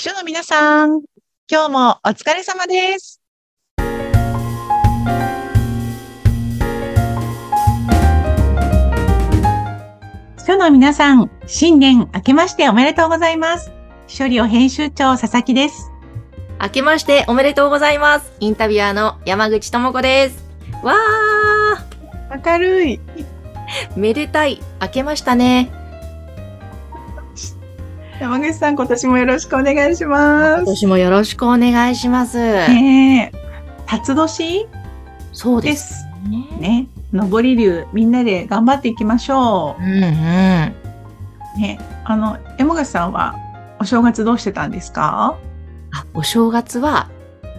秘書の皆さん、今日もお疲れ様です。秘書の皆さん、新年明けましておめでとうございます。秘書寮編集長佐々木です。明けましておめでとうございます。インタビュアーの山口智子です。わ明るい。ー、めでたい。明けましたね。山口さん、今年もよろしくお願いしま今年もよろしくお願いします。ねえ、辰年？そうで。ですす。ね。ね。上り流、みんなで頑張っていきましょうんうん。う。ね。あの、山口さんはお正月どうしてたんですか？あ、お正月は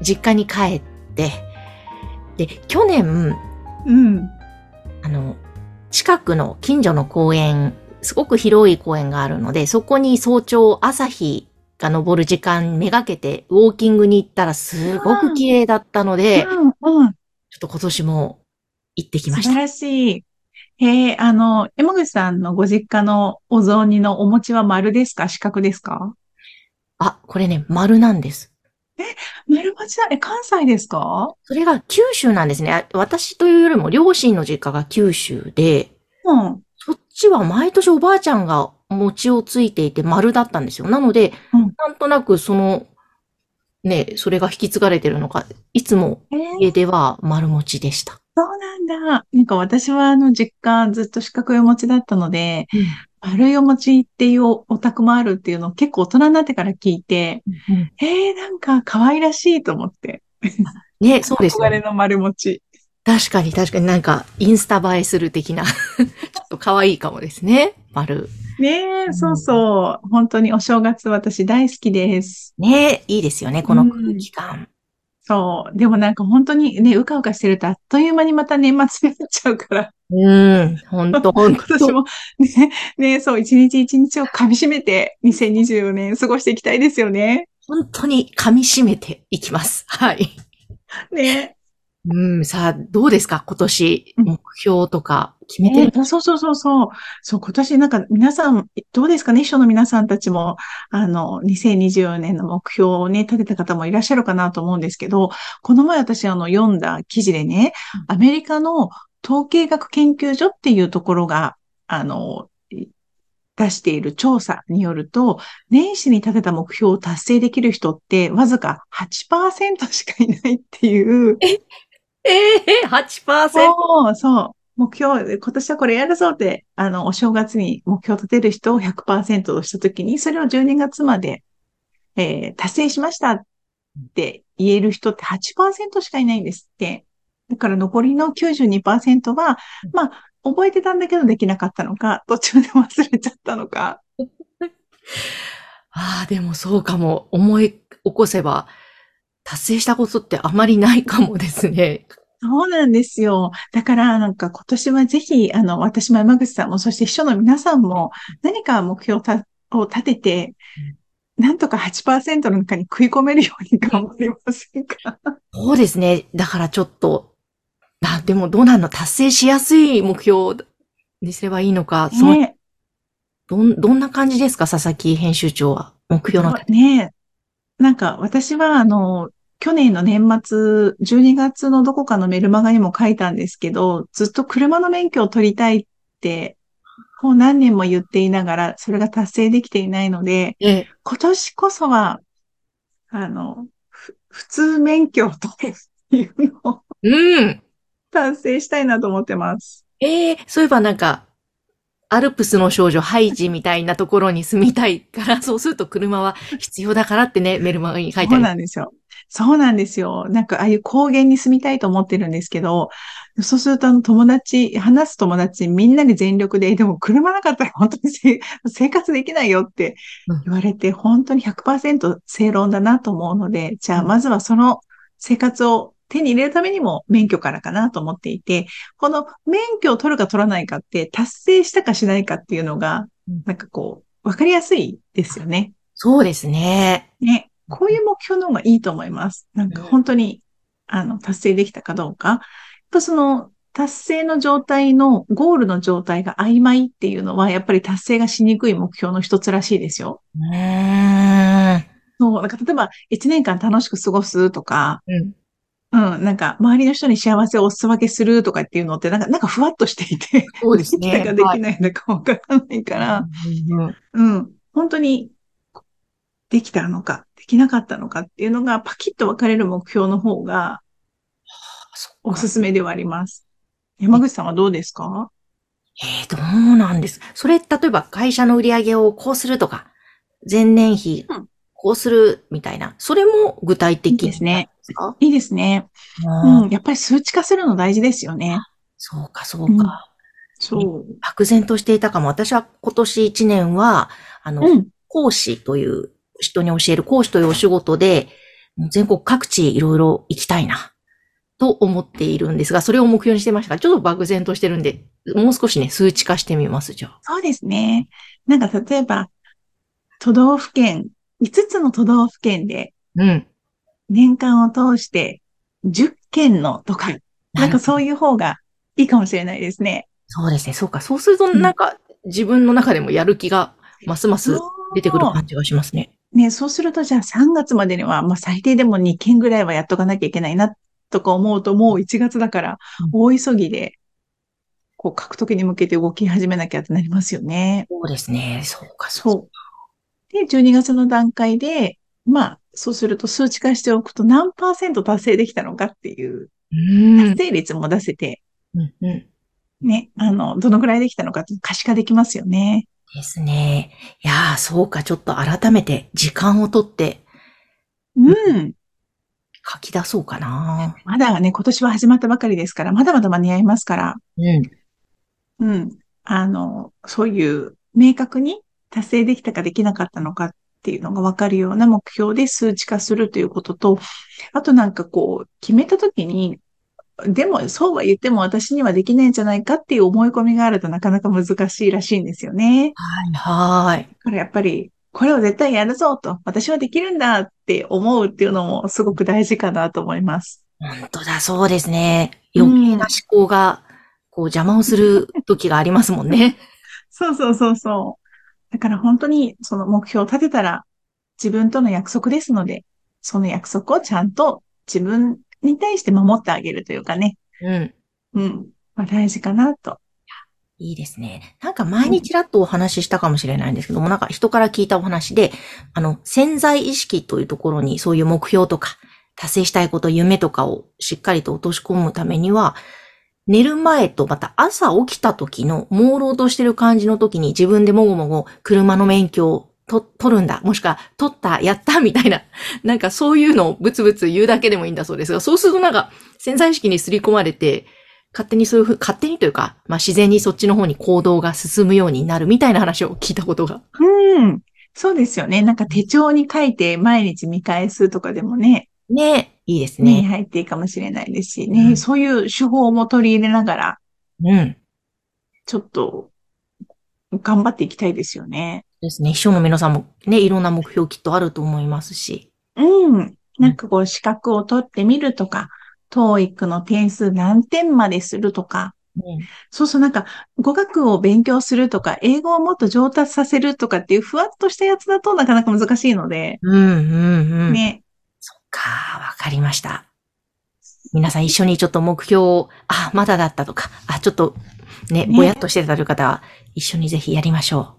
実家に帰って、で、去年、うん。あの、近くの近所の公園、すごく広い公園があるので、そこに早朝朝日が昇る時間めがけてウォーキングに行ったらすごく綺麗だったので、ちょうん、うん。っと今年も行ってきました。素晴らしい。へえ、あの、山口さんのご実家のお雑煮のお餅は丸ですか？四角ですか？あ、これね、丸なんです。丸餅だ。え、関西ですか？それが九州なんですね。あ私というよりも両親の実家が九州で、うん。ちは毎年おばあちゃんが餅をついていて丸だったんですよ。なので、うんなんとなくその、ね、それが引き継がれてるのか、いつもえー家では丸餅でした。そうなんだ。なんか私はあの実家ずっと四角いお餅だったので、丸いお餅っていうおお宅もあるっていうのを結構大人になってから聞いて、えー、なんか可愛らしいと思って。ね、そうですよ憧れの丸餅。確かに確かになんかインスタ映えする的な、ちょっと可愛いかもですね。丸。ねえ、んそうそう。本当にお正月私大好きです。ね、いいですよね、この空気感。そう。でもなんか本当にね、うかうかしてるとあっという間にまた年末になっちゃうから、うん、ほんとほん今年と。もね、ね、そう、一日一日を噛み締めて2024年過ごしていきたいですよね。本当に噛み締めていきます。はい。ね。うん、さあ、どうですか？今年、うん。目標とか決めてる、ねそうそうそうそう。そう、今年なんか皆さん、どうですか？ね秘書の皆さんたちも、あの、2024年の目標をね、立てた方もいらっしゃるかなと思うんですけど、この前私あの、読んだ記事でね、アメリカの統計学研究所っていうところが、あの、出している調査によると、年始に立てた目標を達成できる人ってわずか8%しかいないっていう、ええー、8%! そう、そう。目標、今年はこれやるぞって、あの、お正月に目標を立てる人を100%としたときに、それを12月まで、えー達成しましたって言える人って8%しかいないんですって。だから残りの92%は、まあ、覚えてたんだけどできなかったのか、途中で忘れちゃったのか。ああ、でもそうかも。思い起こせば、達成したことってあまりないかもですね。そうなんですよ。だから、なんか今年はぜひ、あの、私も山口さんも、そして秘書の皆さんも、何か目標を立てて、なんとか8%の中に食い込めるように頑張りませんか？そうですね。だからちょっと、あ、でもどうなんの達成しやすい目標にすればいいのか、そのねどん、どんな感じですか佐々木編集長は？目標の。ねなんか私は、あの、去年の年末、12月のどこかのメルマガにも書いたんですけど、ずっと車の免許を取りたいって、もう何年も言っていながら、それが達成できていないので、ええ、今年こそは、あの、ふ普通免許を取るっていうのをうん。達成したいなと思ってます。ええそういえばなんか、アルプスの少女ハイジみたいなところに住みたいから、そうすると車は必要だからってね、メルマガに書いてそうある。なんですよ。そうなんですよ。なんか、ああいう高原に住みたいと思ってるんですけど、そうすると、あの、友達、話す友達、みんなで全力で、でも車なかったら本当にせ 生活できないよってうん言われて、本当に100%正論だなと思うので、じゃあ、うんまずはその生活を手に入れるためにも免許からかなと思っていて、この免許を取るか取らないかって、達成したかしないかっていうのがうん、なんかこう、わかりやすいですよね。そうですね。ね、こういう目標の方がいいと思います。なんか本当に、あの、達成できたかどうか。やっぱその、達成の状態の、ゴールの状態が曖昧っていうのは、やっぱり達成がしにくい目標の一つらしいですよ。そそう。なんか例えば、1年間楽しく過ごすとか、うん。うん、なんか、周りの人に幸せをお裾分けするとかっていうのって、なんか、なんかふわっとしていて、そうですね。できたかできないのかわからないから、うん、本当に、できたのか、できなかったのかっていうのが、パキッと分かれる目標の方が、おすすめではあります。山口さんはどうですか？えー、どうなんですそれ、例えば会社の売り上げをこうするとか、前年比うん、こうするみたいな、それも具体的ですね。いいですね。うん、やっぱり数値化するの大事ですよね。そうか、そうか。そう。漠然としていたかも。私は今年1年は、あの、うん。講師という、人に教える講師というお仕事で、全国各地いろいろ行きたいな、と思っているんですが、それを目標にしてましたが、ちょっと漠然としてるんで、もう少しね、数値化してみます、じゃあ。そうですね。なんか例えば、都道府県、5つの都道府県でうん。年間を通して10件のとか、なんかそういう。いう方がいいかもしれないですね。そうですね、そうか。そうすると、なんか、自分の中でもやる気が、ますます出てくる感じがしますね。ね、そうするとじゃあ3月までには、まあ最低でも2件ぐらいはやっとかなきゃいけないな、とか思うともう1月だからうん大急ぎで、こう獲得に向けて動き始めなきゃってなりますよね。そうですね、そうか、そう。で、12月の段階で、まあ、そうすると数値化しておくと何パーセント達成できたのかっていううん。達成率も出せて、うんうん。ね、あの、どのぐらいできたのかって可視化できますよね。ですね。いやー、そうか、ちょっと改めて時間をとってうん。書き出そうかな。まだね、今年は始まったばかりですから、まだまだ間に合いますから、うん。うん。あの、そういう明確に達成できたかできなかったのかっていうのがわかるような目標で数値化するということと、あとなんかこう、決めたときに、でもそうは言っても私にはできないんじゃないかっていう思い込みがあるとなかなか難しいらしいんですよね。はい、はーい。だからやっぱり、これを絶対やるぞと、私はできるんだって思うっていうのもすごく大事かなと思います。本当だ、そうですね。余計な思考が、こう邪魔をする時がありますもんね。そうそうそうそう。だから本当にその目標を立てたら自分との約束ですので、その約束をちゃんと自分に対して守ってあげるというかね。うん。うん。まあ大事かなと。いいですね。なんか前にちらっとお話ししたかもしれないんですけども、なんか人から聞いたお話で、あの、潜在意識というところにそういう目標とか、達成したいこと、夢とかをしっかりと落とし込むためには、寝る前とまた朝起きた時の朦朧としてる感じの時に自分でもごもご車の免許をと取るんだ。もしくは取った、やったみたいな。なんかそういうのをブツブツ言うだけでもいいんだそうですが、そうするとなんか潜在意識に刷り込まれて、勝手にそういうふう、勝手にというか、まあ自然にそっちの方に行動が進むようになるみたいな話を聞いたことが。うん。そうですよね。なんか手帳に書いて毎日見返すとかでもね、ねいいですね、ね。入っていいかもしれないですしね、うんそういう手法も取り入れながら、うん。ちょっと頑張っていきたいですよね。ですね。秘書の皆さんもね、いろんな目標きっとあると思いますし。うん。なんかこう資格を取ってみるとか、TOEIC の点数何点までするとか、うん。そうそうなんか語学を勉強するとか、英語をもっと上達させるとかっていうふわっとしたやつだとなかなか難しいので、うん、うん、うん。ね。そっか、わかりました。皆さん一緒にちょっと目標を、あ、まだだったとか、あ、ちょっとね、ねぼやっとしてたという方は、一緒にぜひやりましょ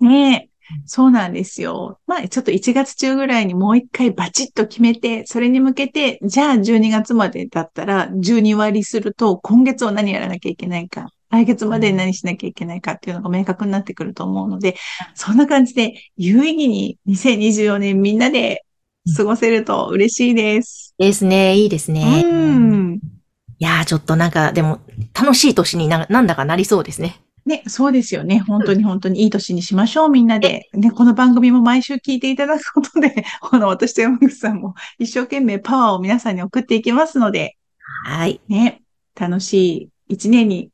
ねそうなんですよ。まあちょっと1月中ぐらいにもう一回バチッと決めて、それに向けて、じゃあ12月までだったら12割すると、今月は何やらなきゃいけないか、来月までに何しなきゃいけないかっていうのが明確になってくると思うので、そんな感じで有意義に2024年みんなで過ごせると嬉しいです。う。ですね、いいですね。うん。いやー、ちょっとなんか、でも、楽しい年にな、なんだかなりそうですね。ね、そうですよね。本当に本当にいい年にしましょう、みんなで。ね、この番組も毎週聞いていただくことで、あの、私と山口さんも一生懸命パワーを皆さんに送っていきますので、はい。ね、楽しい一年に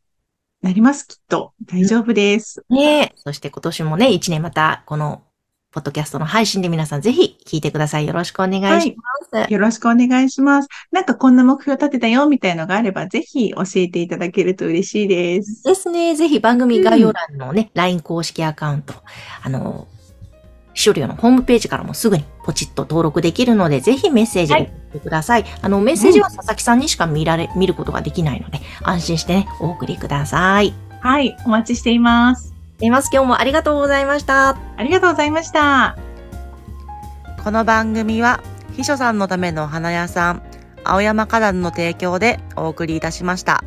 なります、きっと。大丈夫です。ねそして今年もね、一年また、この、ポッドキャストの配信で皆さんぜひ聞いてください。よろしくお願いします。よろしくお願いします。なんかこんな目標立てたよ、みたいのがあれば、ぜひ教えていただけると嬉しいです。ですね。ぜひ番組概要欄のね、LINE 公式アカウント、あの、秘書寮のホームページからもすぐにポチッと登録できるので、ぜひメッセージを送ってください。あの、メッセージは佐々木さんにしか見られ、見ることができないので、安心してね、お送りください。はい、お待ちしています。います。今日もありがとうございました。ありがとうございました。この番組は秘書さんのためのお花屋さん青山花壇の提供でお送りいたしました。